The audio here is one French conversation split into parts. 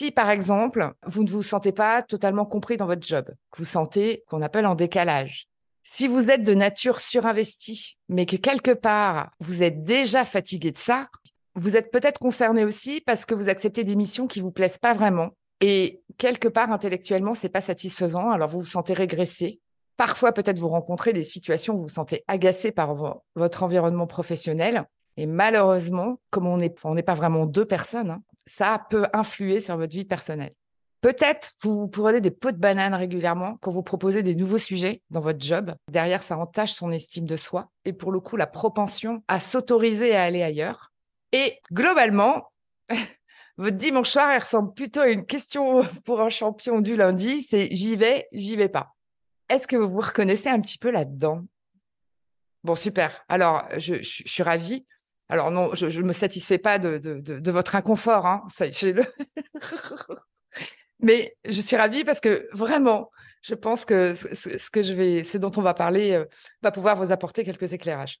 Si, par exemple, vous ne vous sentez pas totalement compris dans votre job, que vous sentez qu'on appelle en décalage, si vous êtes de nature surinvestie, mais que quelque part, vous êtes déjà fatigué de ça, vous êtes peut-être concerné aussi parce que vous acceptez des missions qui vous plaisent pas vraiment. Et quelque part, intellectuellement, c'est pas satisfaisant. Alors, vous vous sentez régressé. Parfois, peut-être vous rencontrez des situations où vous vous sentez agacé par votre environnement professionnel. Et malheureusement, comme on n'est on pas vraiment deux personnes, hein, ça peut influer sur votre vie personnelle. Peut-être vous prenez des pots de banane régulièrement quand vous proposez des nouveaux sujets dans votre job. Derrière, ça entache son estime de soi et pour le coup, la propension à s'autoriser à aller ailleurs. Et globalement, votre dimanche soir, elle ressemble plutôt à une question pour un champion du lundi, c'est j'y vais, j'y vais pas. Est-ce que vous vous reconnaissez un petit peu là-dedans? Bon, super. Alors, je, suis ravie. Alors non, je ne me satisfais pas de, votre inconfort. Hein. Ça, le... Mais je suis ravie parce que vraiment, je pense que ce, que je vais, ce dont on va parler euh, va pouvoir vous apporter quelques éclairages.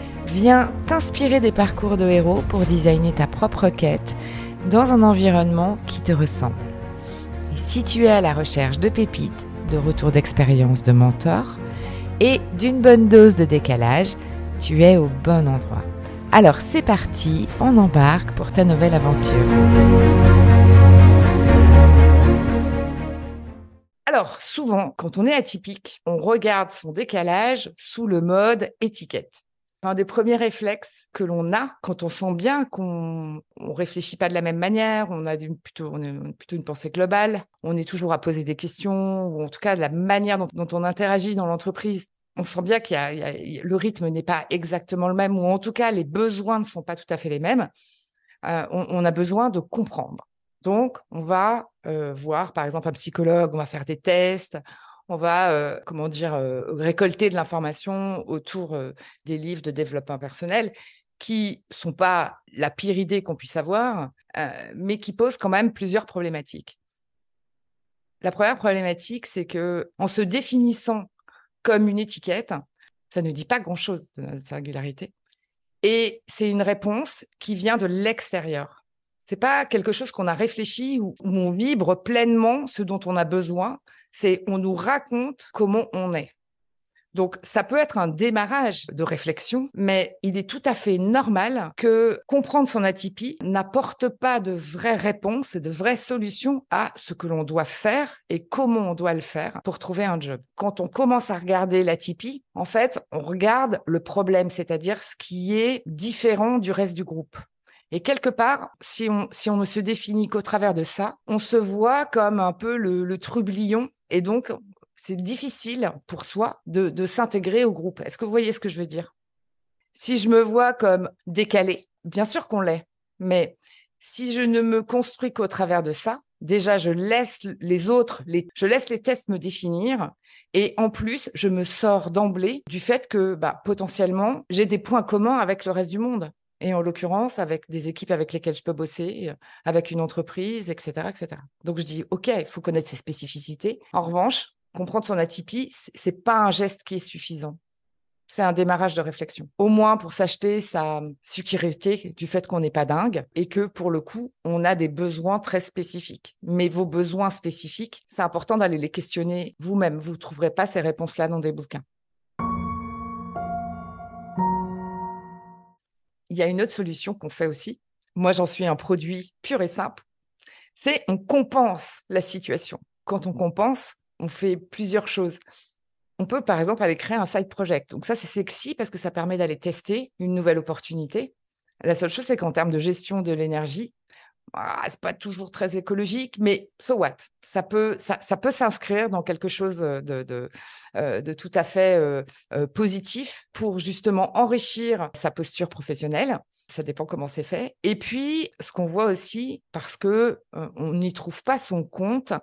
Viens t'inspirer des parcours de héros pour designer ta propre quête dans un environnement qui te ressemble. Si tu es à la recherche de pépites, de retours d'expérience de mentors et d'une bonne dose de décalage, tu es au bon endroit. Alors c'est parti, on embarque pour ta nouvelle aventure. Alors souvent, quand on est atypique, on regarde son décalage sous le mode étiquette un des premiers réflexes que l'on a quand on sent bien qu'on ne réfléchit pas de la même manière, on a plutôt, une pensée globale, on est toujours à poser des questions, ou en tout cas de la manière dont, on interagit dans l'entreprise. On sent bien que le rythme n'est pas exactement le même, ou en tout cas les besoins ne sont pas tout à fait les mêmes. Euh, on, a besoin de comprendre. Donc, on va euh, voir, par exemple, un psychologue, on va faire des tests, on va, euh, comment dire, euh, récolter de l'information autour euh, des livres de développement personnel qui sont pas la pire idée qu'on puisse avoir, mais qui posent quand même plusieurs problématiques. La première problématique, c'est que en se définissant comme une étiquette, ça ne dit pas grand-chose de notre singularité, et c'est une réponse qui vient de l'extérieur. C'est pas quelque chose qu'on a réfléchi ou on vibre pleinement ce dont on a besoin c'est on nous raconte comment on est. Donc, ça peut être un démarrage de réflexion, mais il est tout à fait normal que comprendre son atypie n'apporte pas de vraies réponses et de vraies solutions à ce que l'on doit faire et comment on doit le faire pour trouver un job. Quand on commence à regarder l'atypie, en fait, on regarde le problème, c'est-à-dire ce qui est différent du reste du groupe. Et quelque part, si on, si on ne se définit qu'au travers de ça, on se voit comme un peu le, le trublion et donc, c'est difficile pour soi de, s'intégrer au groupe. Est-ce que vous voyez ce que je veux dire? Si je me vois comme décalé, bien sûr qu'on l'est, mais si je ne me construis qu'au travers de ça, déjà, je laisse les autres, je laisse les tests me définir. Et en plus, je me sors d'emblée du fait que bah, potentiellement, j'ai des points communs avec le reste du monde et en l'occurrence avec des équipes avec lesquelles je peux bosser, euh, avec une entreprise, etc., etc. Donc je dis, OK, il faut connaître ses spécificités. En revanche, comprendre son atypie, c'est pas un geste qui est suffisant. C'est un démarrage de réflexion. Au moins pour s'acheter sa sécurité du fait qu'on n'est pas dingue et que pour le coup, on a des besoins très spécifiques. Mais vos besoins spécifiques, c'est important d'aller les questionner vous-même. Vous ne trouverez pas ces réponses-là dans des bouquins. Il y a une autre solution qu'on fait aussi. Moi, j'en suis un produit pur et simple. C'est on compense la situation. Quand on compense, on fait plusieurs choses. On peut, par exemple, aller créer un side project. Donc ça, c'est sexy parce que ça permet d'aller tester une nouvelle opportunité. La seule chose, c'est qu'en termes de gestion de l'énergie, ah, c'est pas toujours très écologique, mais so what? Ça peut, s'inscrire dans quelque chose de, de, euh, de tout à fait euh, euh, positif pour justement enrichir sa posture professionnelle. Ça dépend comment c'est fait. Et puis, ce qu'on voit aussi, parce que on n'y trouve pas son compte,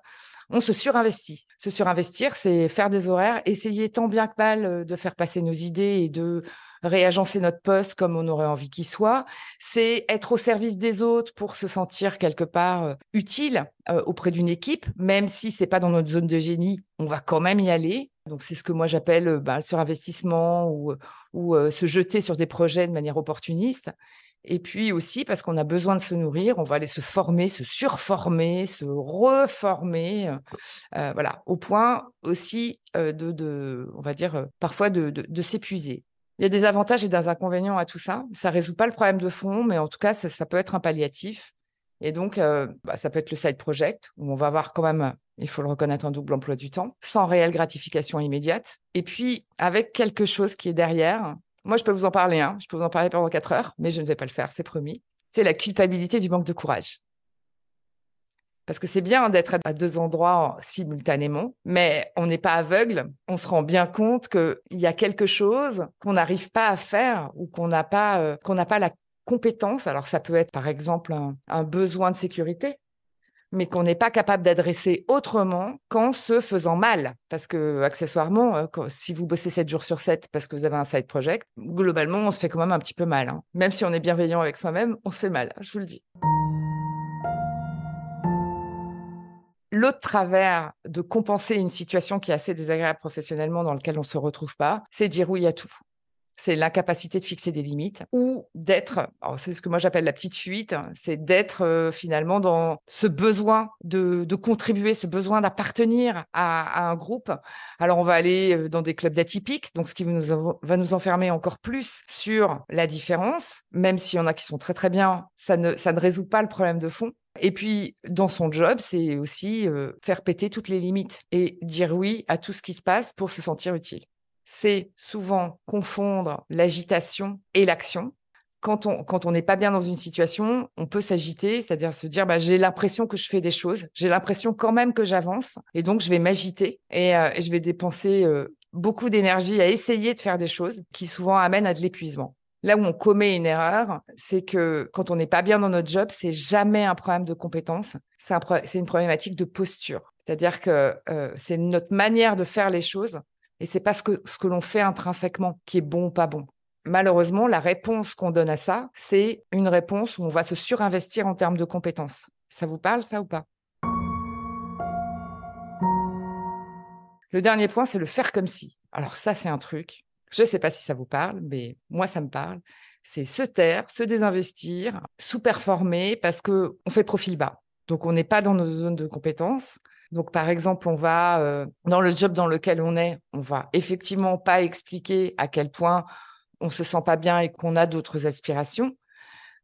on se surinvestit. Se surinvestir, c'est faire des horaires, essayer tant bien que mal de faire passer nos idées et de réagencer notre poste comme on aurait envie qu'il soit. C'est être au service des autres pour se sentir quelque part euh, utile euh, auprès d'une équipe, même si c'est pas dans notre zone de génie, on va quand même y aller. Donc c'est ce que moi j'appelle euh, bah, le surinvestissement ou, se jeter sur des projets de manière opportuniste. Et puis aussi parce qu'on a besoin de se nourrir, on va aller se former, se surformer, se reformer, voilà, au point aussi de, on va dire, parfois de s'épuiser. Il y a des avantages et des inconvénients à tout ça. Ça ne résout pas le problème de fond, mais en tout cas, ça, peut être un palliatif. Et donc, euh, bah, ça peut être le side project, où on va avoir quand même, il faut le reconnaître, un double emploi du temps, sans réelle gratification immédiate. Et puis, avec quelque chose qui est derrière. Moi, je peux vous en parler, hein. je peux vous en parler pendant quatre heures, mais je ne vais pas le faire, c'est promis. C'est la culpabilité du manque de courage. Parce que c'est bien d'être à deux endroits simultanément, mais on n'est pas aveugle. On se rend bien compte qu'il y a quelque chose qu'on n'arrive pas à faire ou qu'on n'a pas, euh, qu'on n'a pas la Alors ça peut être par exemple un, besoin de sécurité, mais qu'on n'est pas capable d'adresser autrement qu'en se faisant mal. Parce que, accessoirement, euh, si vous bossez 7 jours sur 7 parce que vous avez un side project, globalement, on se fait quand même un petit peu mal. Hein. Même si on est bienveillant avec soi-même, on se fait mal, je vous le dis. L'autre travers de compenser une situation qui est assez désagréable professionnellement dans laquelle on ne se retrouve pas, c'est dire oui à tout. C'est l'incapacité de fixer des limites ou d'être, c'est ce que moi j'appelle la petite fuite, c'est d'être finalement dans ce besoin de, contribuer, ce besoin d'appartenir à, un groupe. Alors on va aller dans des clubs d'atypiques, donc ce qui va nous enfermer encore plus sur la différence, même s'il y en a qui sont très très bien, ça ne, résout pas le problème de fond. Et puis, dans son job, c'est aussi faire péter toutes les limites et dire oui à tout ce qui se passe pour se sentir utile. C'est souvent confondre l'agitation et l'action. Quand on quand on n'est pas bien dans une situation, on peut s'agiter, c'est-à-dire se dire bah, j'ai l'impression que je fais des choses, j'ai l'impression quand même que j'avance, et donc je vais m'agiter et, euh, je vais dépenser euh, beaucoup d'énergie à essayer de faire des choses qui souvent amènent à de l'épuisement. Là où on commet une erreur, c'est que quand on n'est pas bien dans notre job, c'est jamais un problème de compétence, c'est une problématique de posture. C'est-à-dire que euh, c'est notre manière de faire les choses et c'est pas ce que, ce que l'on fait intrinsèquement qui est bon ou pas bon. Malheureusement, la réponse qu'on donne à ça, c'est une réponse où on va se surinvestir en termes de compétences. Ça vous parle, ça ou pas? Le dernier point, c'est le faire comme si. Alors ça, c'est un truc. Je ne sais pas si ça vous parle, mais moi, ça me parle. C'est se taire, se désinvestir, sous-performer parce qu'on fait profil bas. Donc, on n'est pas dans nos zones de compétences. Donc, par exemple, on va, euh, dans le job dans lequel on est, on va effectivement pas expliquer à quel point on se sent pas bien et qu'on a d'autres aspirations.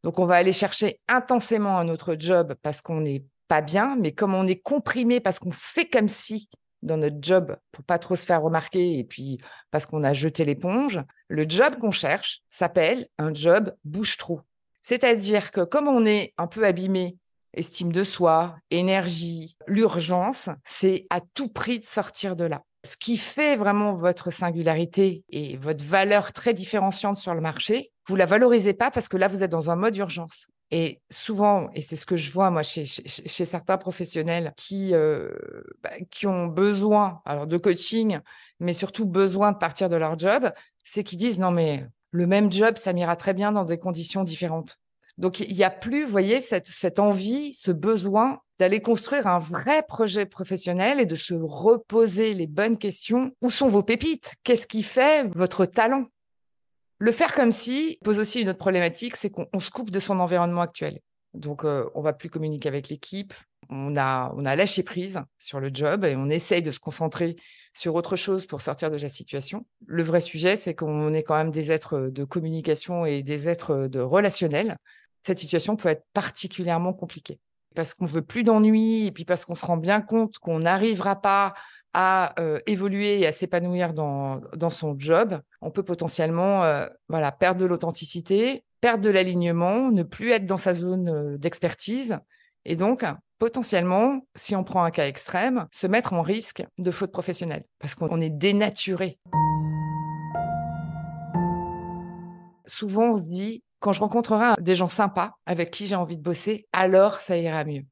Donc, on va aller chercher intensément un autre job parce qu'on n'est pas bien, mais comme on est comprimé parce qu'on fait comme si dans notre job pour pas trop se faire remarquer et puis parce qu'on a jeté l'éponge, le job qu'on cherche s'appelle un job bouche-trou. C'est-à-dire que comme on est un peu abîmé, estime de soi, énergie, l'urgence, c'est à tout prix de sortir de là. Ce qui fait vraiment votre singularité et votre valeur très différenciante sur le marché, vous la valorisez pas parce que là, vous êtes dans un mode urgence. Et souvent, et c'est ce que je vois moi chez, certains professionnels qui, euh, bah, qui ont besoin alors de coaching, mais surtout besoin de partir de leur job, c'est qu'ils disent non mais le même job, ça m'ira très bien dans des conditions différentes. Donc il n'y a plus, vous voyez, cette, envie, ce besoin d'aller construire un vrai projet professionnel et de se reposer les bonnes questions. Où sont vos pépites? Qu'est-ce qui fait votre talent? Le faire comme si pose aussi une autre problématique, c'est qu'on se coupe de son environnement actuel. Donc, euh, on va plus communiquer avec l'équipe. On a, on a lâché prise sur le job et on essaye de se concentrer sur autre chose pour sortir de la situation. Le vrai sujet, c'est qu'on est quand même des êtres de communication et des êtres de relationnel. Cette situation peut être particulièrement compliquée parce qu'on veut plus d'ennui et puis parce qu'on se rend bien compte qu'on n'arrivera pas à euh, évoluer et à s'épanouir dans, dans, son job, on peut potentiellement euh, voilà, perdre de l'authenticité, perdre de l'alignement, ne plus être dans sa zone euh, d'expertise et donc potentiellement, si on prend un cas extrême, se mettre en risque de faute professionnelle parce qu'on est dénaturé. Souvent, on se dit, quand je rencontrerai des gens sympas avec qui j'ai envie de bosser, alors ça ira mieux.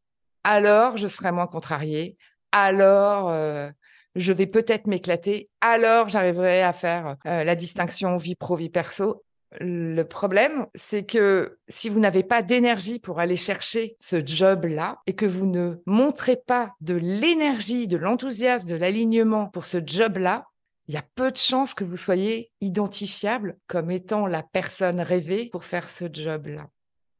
Alors, je serai moins contrariée. Alors, euh, je vais peut-être m'éclater. Alors, j'arriverai à faire euh, la distinction vie pro, vie perso. Le problème, c'est que si vous n'avez pas d'énergie pour aller chercher ce job-là et que vous ne montrez pas de l'énergie, de l'enthousiasme, de l'alignement pour ce job-là, il y a peu de chances que vous soyez identifiable comme étant la personne rêvée pour faire ce job-là.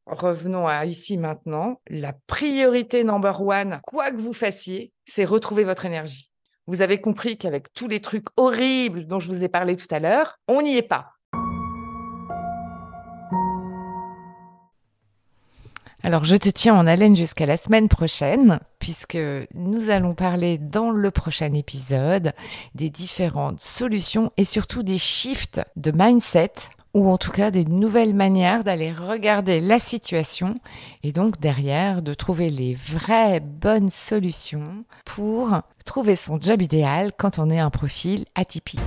Revenons à ici maintenant. La priorité number one, quoi que vous fassiez, c'est retrouver votre énergie. Vous avez compris qu'avec tous les trucs horribles dont je vous ai parlé tout à l'heure, on n'y est pas. Alors, je te tiens en haleine jusqu'à la semaine prochaine, puisque nous allons parler dans le prochain épisode des différentes solutions et surtout des shifts de mindset ou en tout cas des nouvelles manières d'aller regarder la situation et donc derrière de trouver les vraies bonnes solutions pour trouver son job idéal quand on est un profil atypique.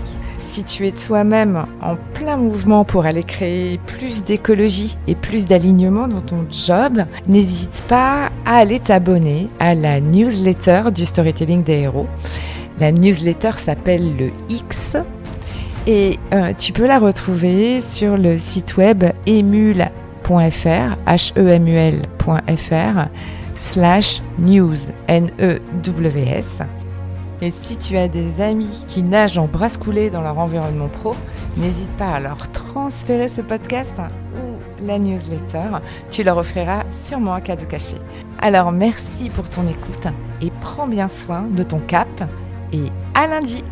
Si tu es toi-même en plein mouvement pour aller créer plus d'écologie et plus d'alignement dans ton job, n'hésite pas à aller t'abonner à la newsletter du storytelling des héros. La newsletter s'appelle le X et euh, tu peux la retrouver sur le site web emule.fr, h-e-m-u-l.fr, slash news, N-E-W-S. Et si tu as des amis qui nagent en brasse coulée dans leur environnement pro, n'hésite pas à leur transférer ce podcast ou la newsletter. Tu leur offriras sûrement un cadeau caché. Alors merci pour ton écoute et prends bien soin de ton cap et à lundi.